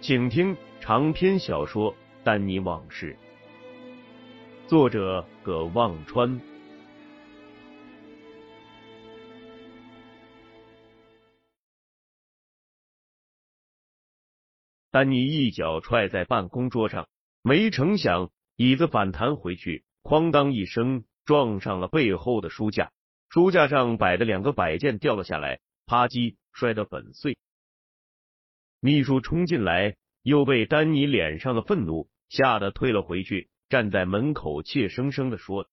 请听长篇小说《丹尼往事》，作者葛望川。丹尼一脚踹在办公桌上，没成想椅子反弹回去，哐当一声撞上了背后的书架，书架上摆的两个摆件掉了下来，啪叽摔得粉碎。秘书冲进来，又被丹尼脸上的愤怒吓得退了回去，站在门口怯生生的说：“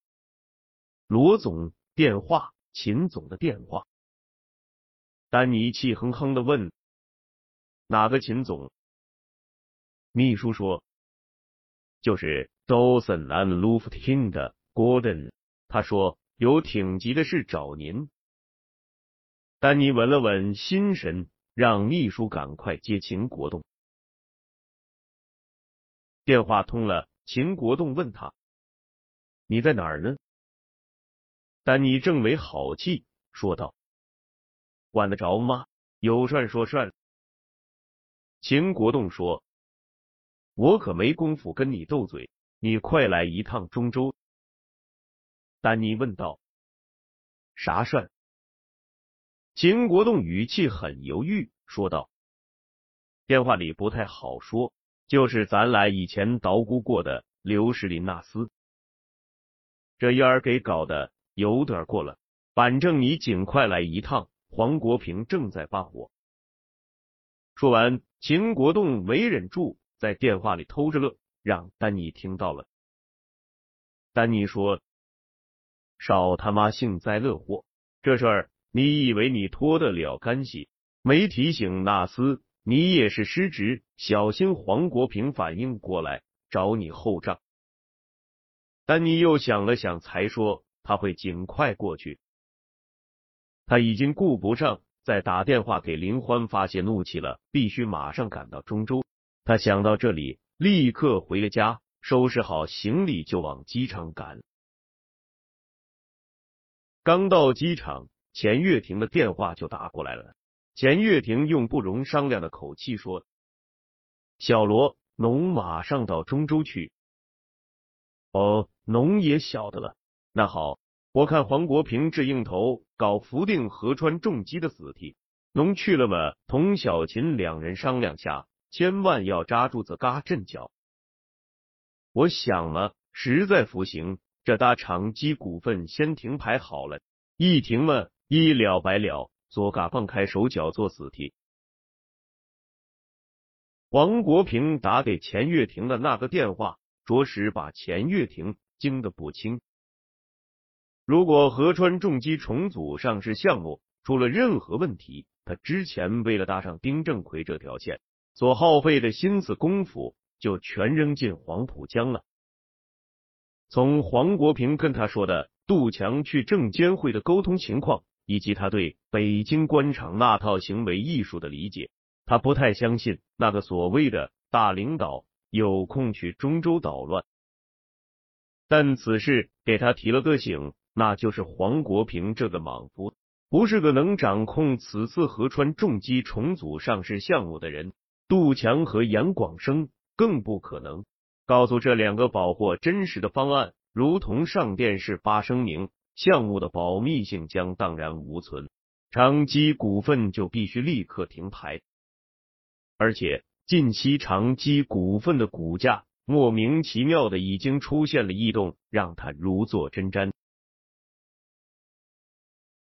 罗总电话，秦总的电话。”丹尼气哼哼的问：“哪个秦总？”秘书说：“就是 Dawson and Luftin 的 Gordon。”他说：“有挺急的事找您。”丹尼稳了稳心神，让秘书赶快接秦国栋。电话通了，秦国栋问他：“你在哪儿呢？”丹尼正为好气，说道：“管得着吗？有算说算。”秦国栋说。我可没工夫跟你斗嘴，你快来一趟中州。丹尼问道：“啥事？”秦国栋语气很犹豫，说道：“电话里不太好说，就是咱俩以前捣鼓过的刘士林纳斯，这烟儿给搞的有点过了。反正你尽快来一趟，黄国平正在发火。”说完，秦国栋没忍住。在电话里偷着乐，让丹尼听到了。丹尼说：“少他妈幸灾乐祸，这事儿你以为你脱得了干系？没提醒纳斯，你也是失职，小心黄国平反应过来找你后账。”丹尼又想了想，才说他会尽快过去。他已经顾不上再打电话给林欢发泄怒气了，必须马上赶到中州。他想到这里，立刻回了家，收拾好行李就往机场赶。刚到机场，钱月婷的电话就打过来了。钱月婷用不容商量的口气说：“小罗，农马上到中州去。”哦，农也晓得了。那好，我看黄国平这硬头搞福定合川重机的死替，农去了嘛？同小琴两人商量下。千万要扎住子嘎阵脚！我想了，实在服行，这大长基股份先停牌好了，一停嘛，一了百了，左嘎放开手脚做死题。黄国平打给钱月亭的那个电话，着实把钱月亭惊得不轻。如果河川重机重组上市项目出了任何问题，他之前为了搭上丁正奎这条线。所耗费的心思功夫就全扔进黄浦江了。从黄国平跟他说的杜强去证监会的沟通情况，以及他对北京官场那套行为艺术的理解，他不太相信那个所谓的大领导有空去中州捣乱。但此事给他提了个醒，那就是黄国平这个莽夫不是个能掌控此次河川重机重组上市项目的人。杜强和杨广生更不可能告诉这两个保货真实的方案，如同上电视发声明，项目的保密性将荡然无存。长基股份就必须立刻停牌。而且近期长基股份的股价莫名其妙的已经出现了异动，让他如坐针毡。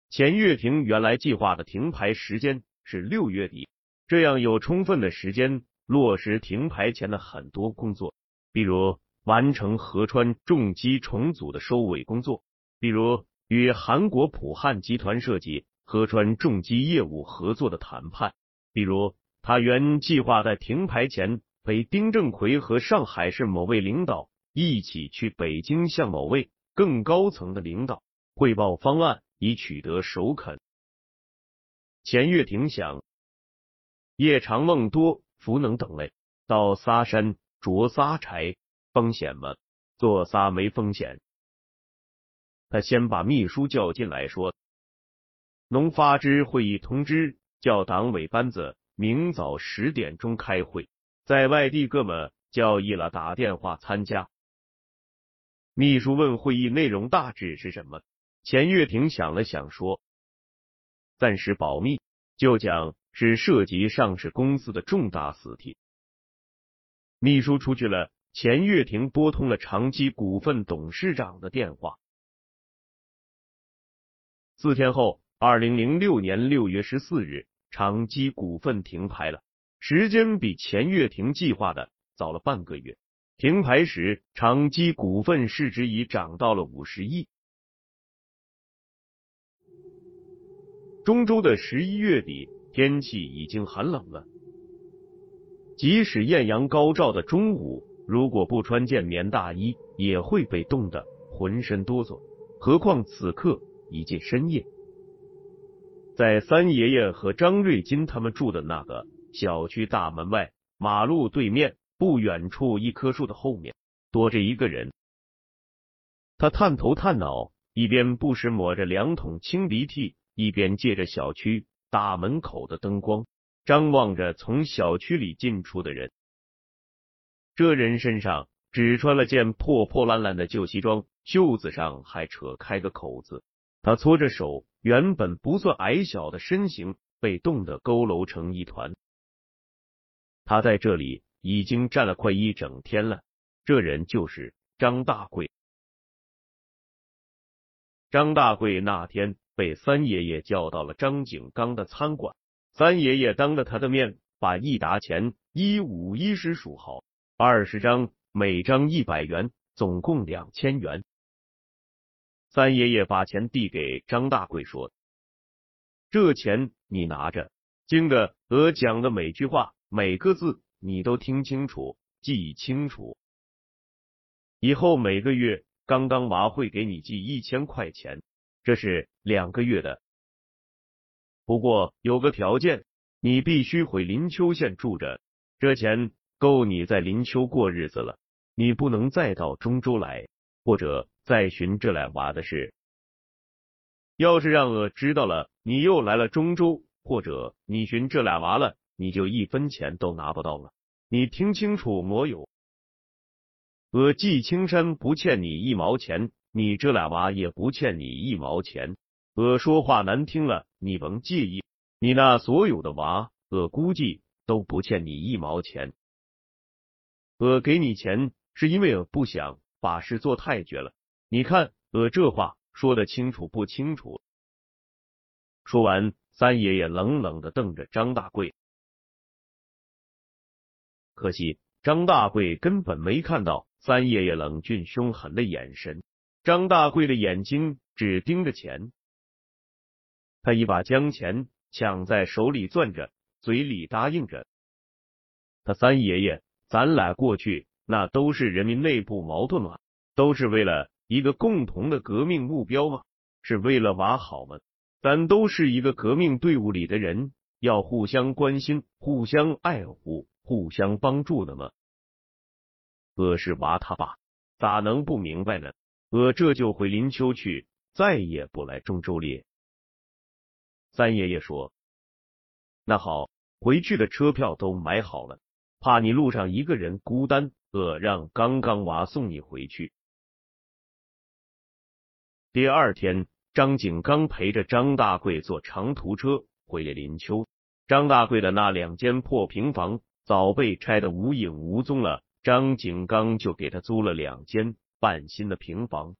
钱月平原来计划的停牌时间是六月底，这样有充分的时间落实停牌前的很多工作，比如完成河川重机重组的收尾工作，比如与韩国普汉集团设计河川重机业务合作的谈判，比如他原计划在停牌前陪丁正奎和上海市某位领导一起去北京，向某位更高层的领导汇报方案。以取得首肯。钱月亭想，夜长梦多，福能等类，到仨山着仨柴，风险吗？做仨没风险。他先把秘书叫进来，说：“农发支会议通知，叫党委班子明早十点钟开会，在外地哥们叫意了打电话参加。”秘书问：“会议内容大致是什么？”钱月亭想了想，说：“暂时保密，就讲是涉及上市公司的重大死题。”秘书出去了，钱月亭拨通了长基股份董事长的电话。四天后，二零零六年六月十四日，长基股份停牌了，时间比钱月停计划的早了半个月。停牌时，长基股份市值已涨到了五十亿。中州的十一月底，天气已经很冷了。即使艳阳高照的中午，如果不穿件棉大衣，也会被冻得浑身哆嗦。何况此刻已近深夜，在三爷爷和张瑞金他们住的那个小区大门外，马路对面不远处一棵树的后面，躲着一个人。他探头探脑，一边不时抹着两桶清鼻涕。一边借着小区大门口的灯光，张望着从小区里进出的人。这人身上只穿了件破破烂烂的旧西装，袖子上还扯开个口子。他搓着手，原本不算矮小的身形被冻得佝偻成一团。他在这里已经站了快一整天了。这人就是张大贵。张大贵那天。被三爷爷叫到了张景刚的餐馆，三爷爷当着他的面把一沓钱一五一十数好，二十张，每张一百元，总共两千元。三爷爷把钱递给张大贵说：“这钱你拿着，经的和讲的每句话每个字你都听清楚，记清楚。以后每个月刚刚娃会给你寄一千块钱。”这是两个月的，不过有个条件，你必须回林丘县住着，这钱够你在林丘过日子了。你不能再到中州来，或者再寻这俩娃的事。要是让我知道了你又来了中州，或者你寻这俩娃了，你就一分钱都拿不到了。你听清楚没有？我季青山不欠你一毛钱。你这俩娃也不欠你一毛钱，我说话难听了，你甭介意。你那所有的娃，我估计都不欠你一毛钱。我给你钱是因为我不想把事做太绝了。你看呃这话说的清楚不清楚？说完，三爷爷冷冷的瞪着张大贵。可惜张大贵根本没看到三爷爷冷峻凶狠的眼神。张大贵的眼睛只盯着钱，他一把将钱抢在手里攥着，嘴里答应着：“他三爷爷，咱俩过去那都是人民内部矛盾嘛，都是为了一个共同的革命目标吗，是为了娃好吗，咱都是一个革命队伍里的人，要互相关心、互相爱护、互相帮助的吗。我是娃他爸，咋能不明白呢？”我这就回林丘去，再也不来中州列。三爷爷说：“那好，回去的车票都买好了，怕你路上一个人孤单，我让刚刚娃送你回去。”第二天，张景刚陪着张大贵坐长途车回了林丘。张大贵的那两间破平房早被拆得无影无踪了，张景刚就给他租了两间半新的平房，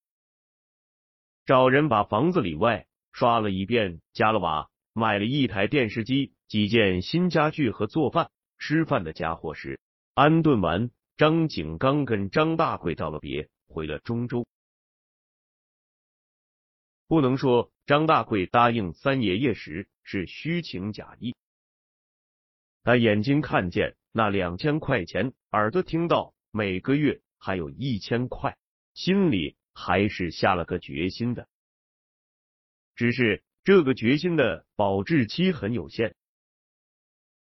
找人把房子里外刷了一遍，加了瓦，买了一台电视机、几件新家具和做饭、吃饭的家伙时，安顿完。张景刚跟张大贵道了别，回了中州。不能说张大贵答应三爷爷时是虚情假意，他眼睛看见那两千块钱，耳朵听到每个月还有一千块，心里还是下了个决心的。只是这个决心的保质期很有限。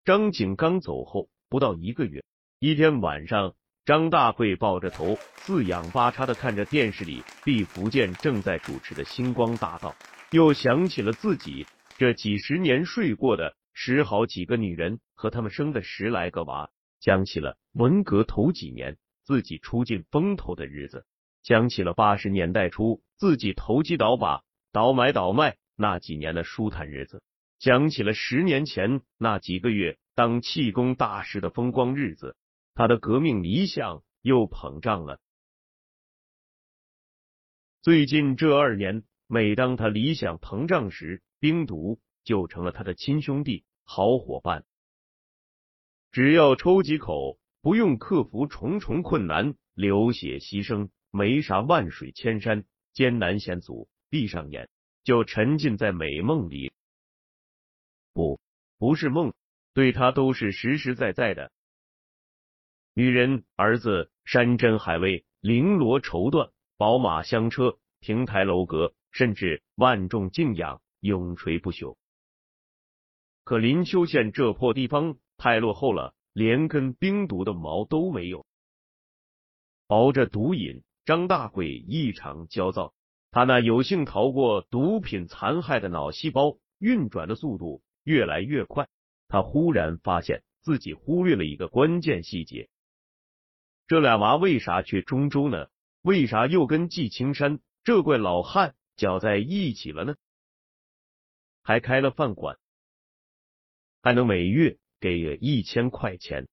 张景刚走后不到一个月。一天晚上，张大贵抱着头，四仰八叉的看着电视里毕福剑正在主持的《星光大道》，又想起了自己这几十年睡过的十好几个女人和他们生的十来个娃，想起了文革头几年自己出尽风头的日子，想起了八十年代初自己投机倒把、倒买倒卖那几年的舒坦日子，想起了十年前那几个月当气功大师的风光日子。他的革命理想又膨胀了。最近这二年，每当他理想膨胀时，冰毒就成了他的亲兄弟、好伙伴。只要抽几口，不用克服重重困难、流血牺牲，没啥万水千山、艰难险阻，闭上眼就沉浸在美梦里。不，不是梦，对他都是实实在在的。女人、儿子，山珍海味，绫罗绸缎，宝马香车，亭台楼阁，甚至万众敬仰，永垂不朽。可林丘县这破地方太落后了，连根冰毒的毛都没有。熬着毒瘾，张大贵异常焦躁。他那有幸逃过毒品残害的脑细胞运转的速度越来越快。他忽然发现自己忽略了一个关键细节。这俩娃为啥去中州呢？为啥又跟季青山这怪老汉搅在一起了呢？还开了饭馆，还能每月给一千块钱。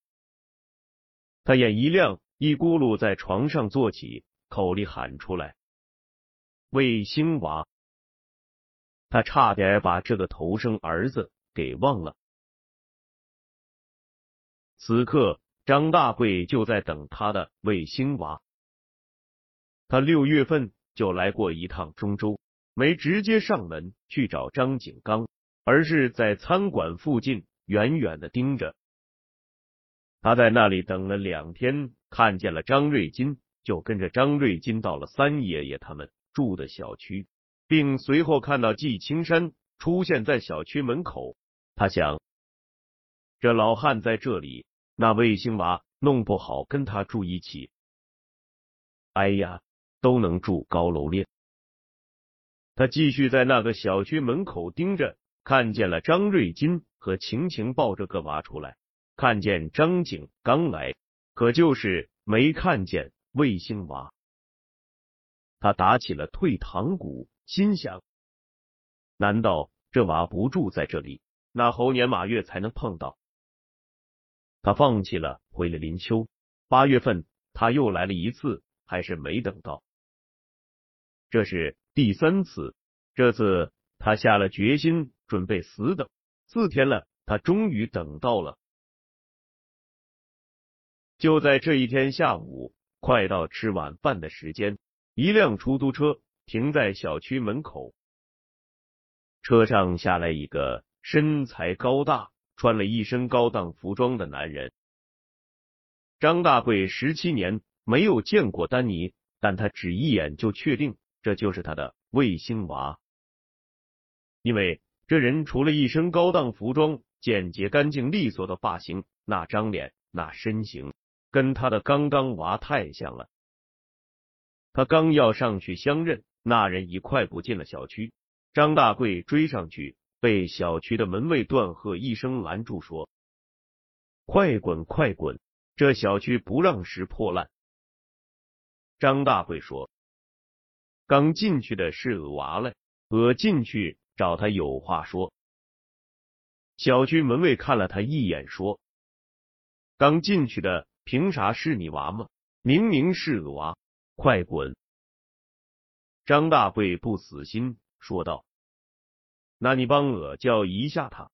他眼一亮，一咕噜在床上坐起，口里喊出来：“卫星娃！”他差点把这个头生儿子给忘了。此刻。张大贵就在等他的卫星娃。他六月份就来过一趟中州，没直接上门去找张景刚，而是在餐馆附近远远的盯着。他在那里等了两天，看见了张瑞金，就跟着张瑞金到了三爷爷他们住的小区，并随后看到季青山出现在小区门口。他想，这老汉在这里。那卫星娃弄不好跟他住一起，哎呀，都能住高楼链。他继续在那个小区门口盯着，看见了张瑞金和晴晴抱着个娃出来，看见张景刚来，可就是没看见卫星娃。他打起了退堂鼓，心想：难道这娃不住在这里，那猴年马月才能碰到？他放弃了，回了林丘。八月份他又来了一次，还是没等到。这是第三次，这次他下了决心，准备死等。四天了，他终于等到了。就在这一天下午，快到吃晚饭的时间，一辆出租车停在小区门口，车上下来一个身材高大。穿了一身高档服装的男人，张大贵十七年没有见过丹尼，但他只一眼就确定这就是他的卫星娃，因为这人除了一身高档服装、简洁干净利索的发型，那张脸、那身形，跟他的刚刚娃太像了。他刚要上去相认，那人已快步进了小区，张大贵追上去。被小区的门卫断喝一声拦住，说：“快滚，快滚！这小区不让拾破烂。”张大贵说：“刚进去的是娃嘞，我进去找他有话说。小区门卫看了他一眼，说：“刚进去的，凭啥是你娃吗？明明是我娃，快滚！”张大贵不死心，说道：“那你帮我叫一下他。”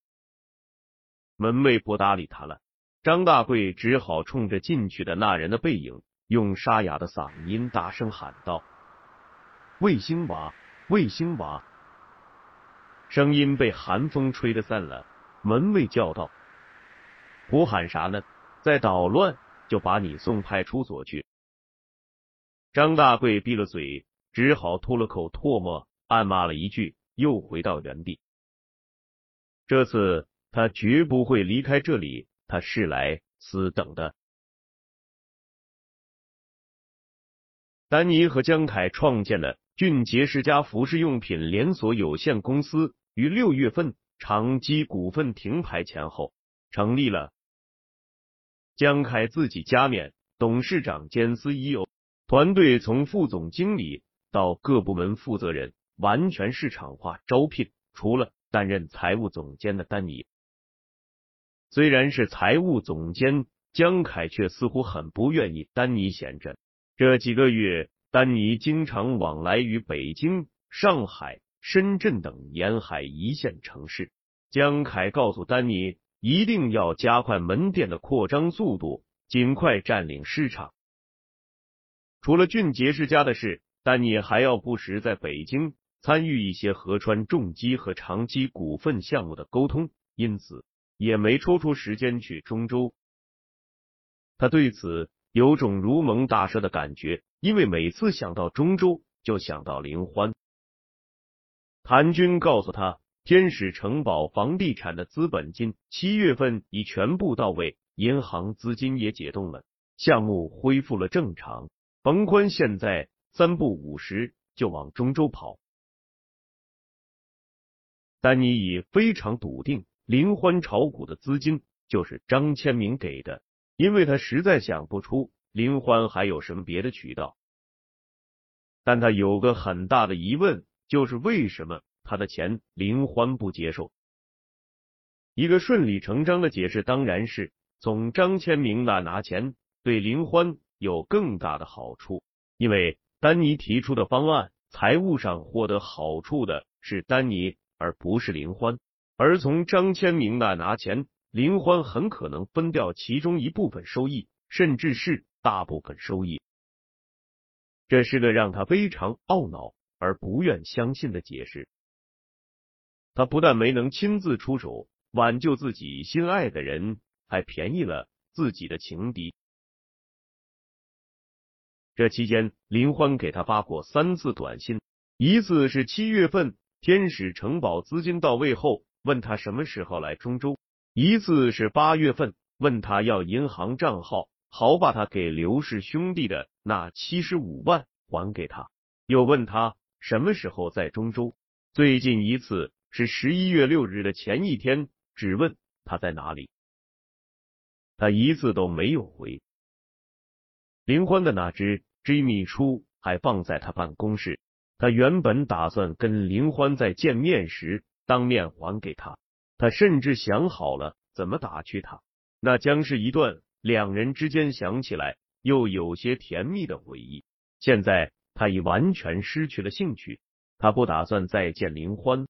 门卫不搭理他了，张大贵只好冲着进去的那人的背影，用沙哑的嗓音大声喊道：“卫星娃，卫星娃！”声音被寒风吹得散了。门卫叫道：“胡喊啥呢？再捣乱就把你送派出所去。”张大贵闭了嘴，只好吐了口唾沫，暗骂了一句，又回到原地。这次。他绝不会离开这里，他是来死等的。丹尼和江凯创建了俊杰世家服饰用品连锁有限公司，于六月份长基股份停牌前后成立了。江凯自己加冕，董事长兼 CEO，团队从副总经理到各部门负责人，完全市场化招聘。除了担任财务总监的丹尼。虽然是财务总监，江凯却似乎很不愿意丹尼闲着。这几个月，丹尼经常往来于北京、上海、深圳等沿海一线城市。江凯告诉丹尼，一定要加快门店的扩张速度，尽快占领市场。除了俊杰世家的事，丹尼还要不时在北京参与一些合川重机和长机股份项目的沟通，因此。也没抽出时间去中州，他对此有种如蒙大赦的感觉，因为每次想到中州，就想到林欢。谭军告诉他，天使城堡房地产的资本金七月份已全部到位，银行资金也解冻了，项目恢复了正常。冯宽现在三不五时就往中州跑，丹尼已非常笃定。林欢炒股的资金就是张千明给的，因为他实在想不出林欢还有什么别的渠道。但他有个很大的疑问，就是为什么他的钱林欢不接受？一个顺理成章的解释当然是从张千明那拿钱对林欢有更大的好处，因为丹尼提出的方案财务上获得好处的是丹尼，而不是林欢。而从张千明那拿钱，林欢很可能分掉其中一部分收益，甚至是大部分收益。这是个让他非常懊恼而不愿相信的解释。他不但没能亲自出手挽救自己心爱的人，还便宜了自己的情敌。这期间，林欢给他发过三次短信，一次是七月份天使城堡资金到位后。问他什么时候来中州？一次是八月份，问他要银行账号，好把他给刘氏兄弟的那七十五万还给他；又问他什么时候在中州。最近一次是十一月六日的前一天，只问他在哪里，他一次都没有回。林欢的那支追秘书还放在他办公室，他原本打算跟林欢在见面时。当面还给他，他甚至想好了怎么打趣他，那将是一段两人之间想起来又有些甜蜜的回忆。现在他已完全失去了兴趣，他不打算再见林欢。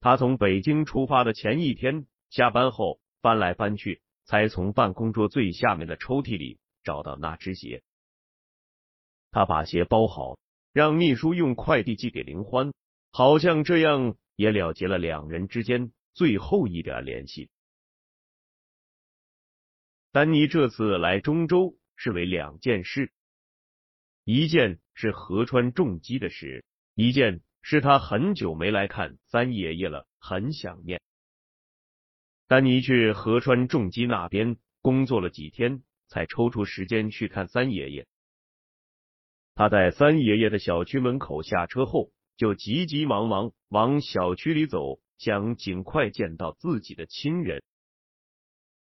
他从北京出发的前一天下班后翻来翻去，才从办公桌最下面的抽屉里找到那只鞋。他把鞋包好，让秘书用快递寄给林欢，好像这样。也了结了两人之间最后一点联系。丹尼这次来中州是为两件事，一件是河川重机的事，一件是他很久没来看三爷爷了，很想念。丹尼去河川重机那边工作了几天，才抽出时间去看三爷爷。他在三爷爷的小区门口下车后。就急急忙忙往小区里走，想尽快见到自己的亲人。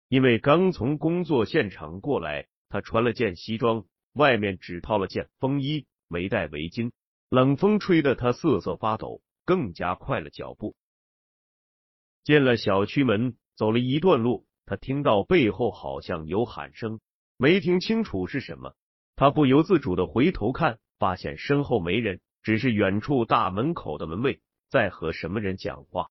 因为刚从工作现场过来，他穿了件西装，外面只套了件风衣，没戴围巾，冷风吹得他瑟瑟发抖，更加快了脚步。进了小区门，走了一段路，他听到背后好像有喊声，没听清楚是什么。他不由自主的回头看，发现身后没人，只是远处大门口的门卫在和什么人讲话。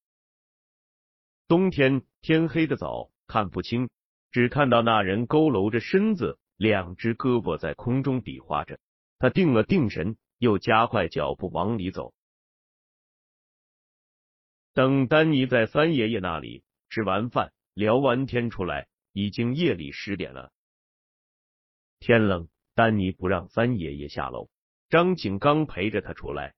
冬天天黑的早，看不清，只看到那人佝偻着身子，两只胳膊在空中比划着。他定了定神，又加快脚步往里走。等丹尼在三爷爷那里吃完饭、聊完天出来，已经夜里十点了。天冷，丹尼不让三爷爷下楼，张景刚陪着他出来。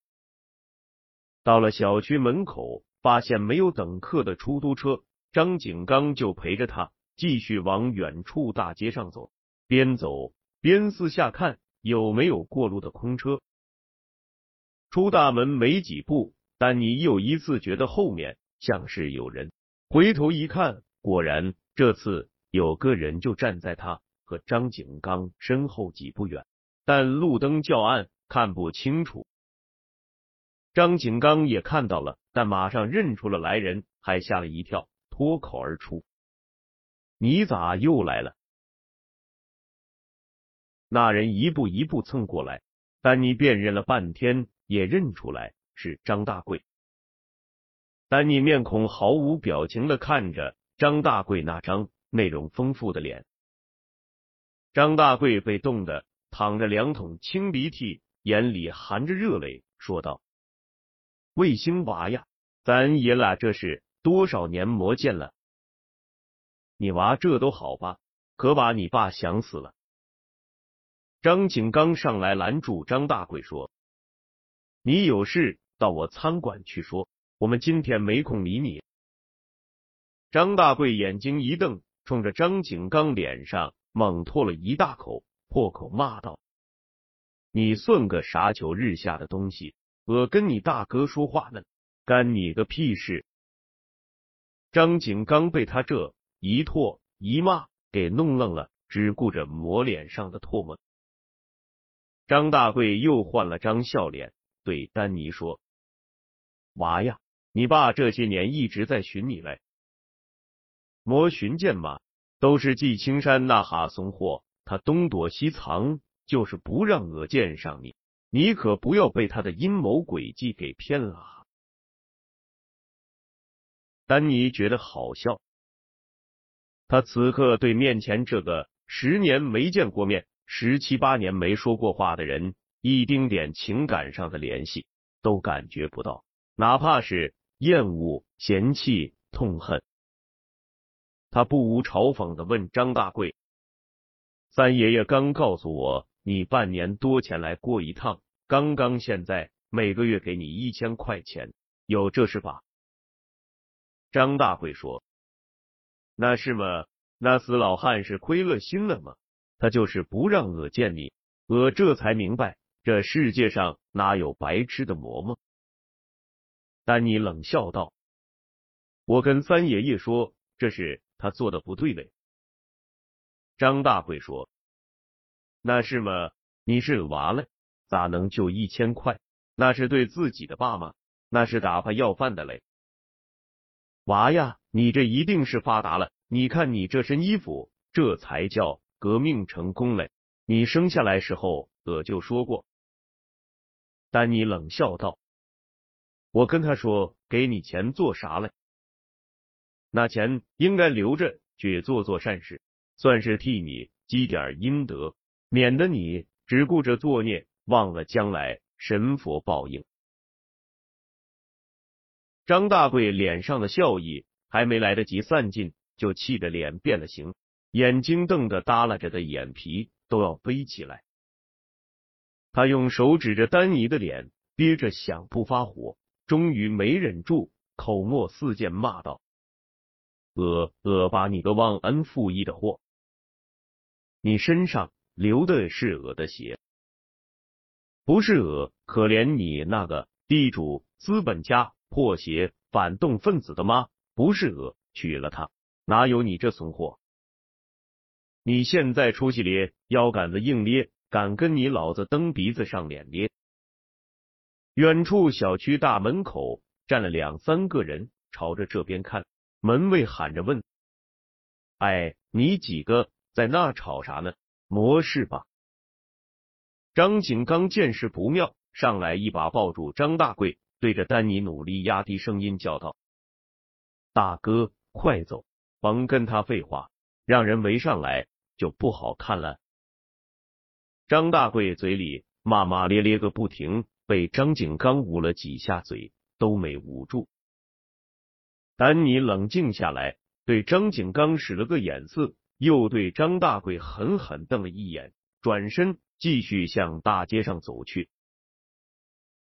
到了小区门口，发现没有等客的出租车，张景刚就陪着他继续往远处大街上走，边走边四下看有没有过路的空车。出大门没几步。丹尼又一次觉得后面像是有人，回头一看，果然这次有个人就站在他和张景刚身后几步远，但路灯较暗，看不清楚。张景刚也看到了，但马上认出了来人，还吓了一跳，脱口而出：“你咋又来了？”那人一步一步蹭过来，丹尼辨认了半天，也认出来。是张大贵，丹尼面孔毫无表情的看着张大贵那张内容丰富的脸。张大贵被冻得淌着两桶清鼻涕，眼里含着热泪，说道：“卫星娃呀，咱爷俩这是多少年没见了？你娃这都好吧？可把你爸想死了。”张景刚上来拦住张大贵说：“你有事？”到我餐馆去说，我们今天没空理你。张大贵眼睛一瞪，冲着张景刚脸上猛吐了一大口，破口骂道：“你算个啥球日下的东西？我跟你大哥说话呢，干你个屁事！”张景刚被他这一唾一骂给弄愣了，只顾着抹脸上的唾沫。张大贵又换了张笑脸，对丹尼说。娃呀，你爸这些年一直在寻你嘞，摸寻见吗？都是季青山那哈怂货，他东躲西藏，就是不让我见上你。你可不要被他的阴谋诡计给骗了。丹尼觉得好笑，他此刻对面前这个十年没见过面、十七八年没说过话的人，一丁点情感上的联系都感觉不到。哪怕是厌恶、嫌弃、痛恨，他不无嘲讽的问张大贵：“三爷爷刚告诉我，你半年多前来过一趟，刚刚现在每个月给你一千块钱，有这事吧？”张大贵说：“那是吗？那死老汉是亏了心了吗？他就是不让我见你，我这才明白，这世界上哪有白吃的馍馍。”丹尼冷笑道：“我跟三爷爷说，这是他做的不对嘞。”张大贵说：“那是吗？你是娃嘞，咋能就一千块？那是对自己的爸妈？那是打发要饭的嘞。娃呀，你这一定是发达了。你看你这身衣服，这才叫革命成功嘞。你生下来时候，我就说过。”丹尼冷笑道。我跟他说：“给你钱做啥嘞？那钱应该留着去做做善事，算是替你积点阴德，免得你只顾着作孽，忘了将来神佛报应。”张大贵脸上的笑意还没来得及散尽，就气得脸变了形，眼睛瞪得耷拉着的眼皮都要飞起来。他用手指着丹尼的脸，憋着想不发火。终于没忍住，口沫四溅，骂道：“我我把你个忘恩负义的货！你身上流的是我的血，不是我可怜你那个地主、资本家、破鞋、反动分子的妈，不是我娶了她，哪有你这怂货？你现在出息咧，腰杆子硬咧，敢跟你老子蹬鼻子上脸咧！”远处小区大门口站了两三个人，朝着这边看。门卫喊着问：“哎，你几个在那吵啥呢？没事吧？”张景刚见势不妙，上来一把抱住张大贵，对着丹尼努力压低声音叫道：“大哥，快走，甭跟他废话，让人围上来就不好看了。”张大贵嘴里骂骂咧咧个不停。被张景刚捂了几下嘴，都没捂住。丹尼冷静下来，对张景刚使了个眼色，又对张大贵狠狠瞪了一眼，转身继续向大街上走去。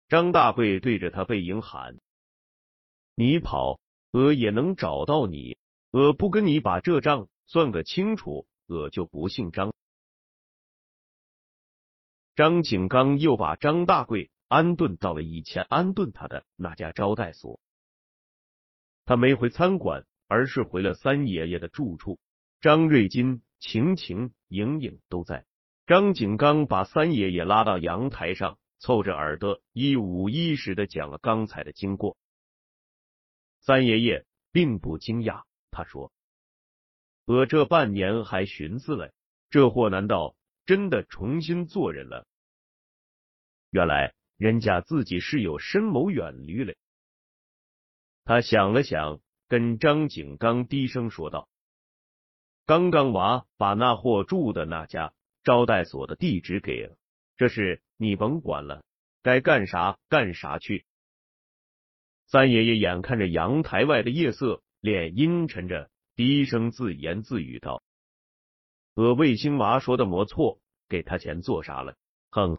张大贵对着他背影喊：“你跑，我也能找到你。我不跟你把这账算个清楚，我就不姓张。”张景刚又把张大贵。安顿到了以前安顿他的那家招待所，他没回餐馆，而是回了三爷爷的住处。张瑞金、晴晴、莹莹都在。张景刚把三爷爷拉到阳台上，凑着耳朵一五一十的讲了刚才的经过。三爷爷并不惊讶，他说：“我这半年还寻思嘞，这货难道真的重新做人了？原来。”人家自己是有深谋远虑嘞。他想了想，跟张景刚低声说道：“刚刚娃把那货住的那家招待所的地址给了，这事你甭管了，该干啥干啥去。”三爷爷眼看着阳台外的夜色，脸阴沉着，低声自言自语道：“我卫星娃说的没错，给他钱做啥了？哼！”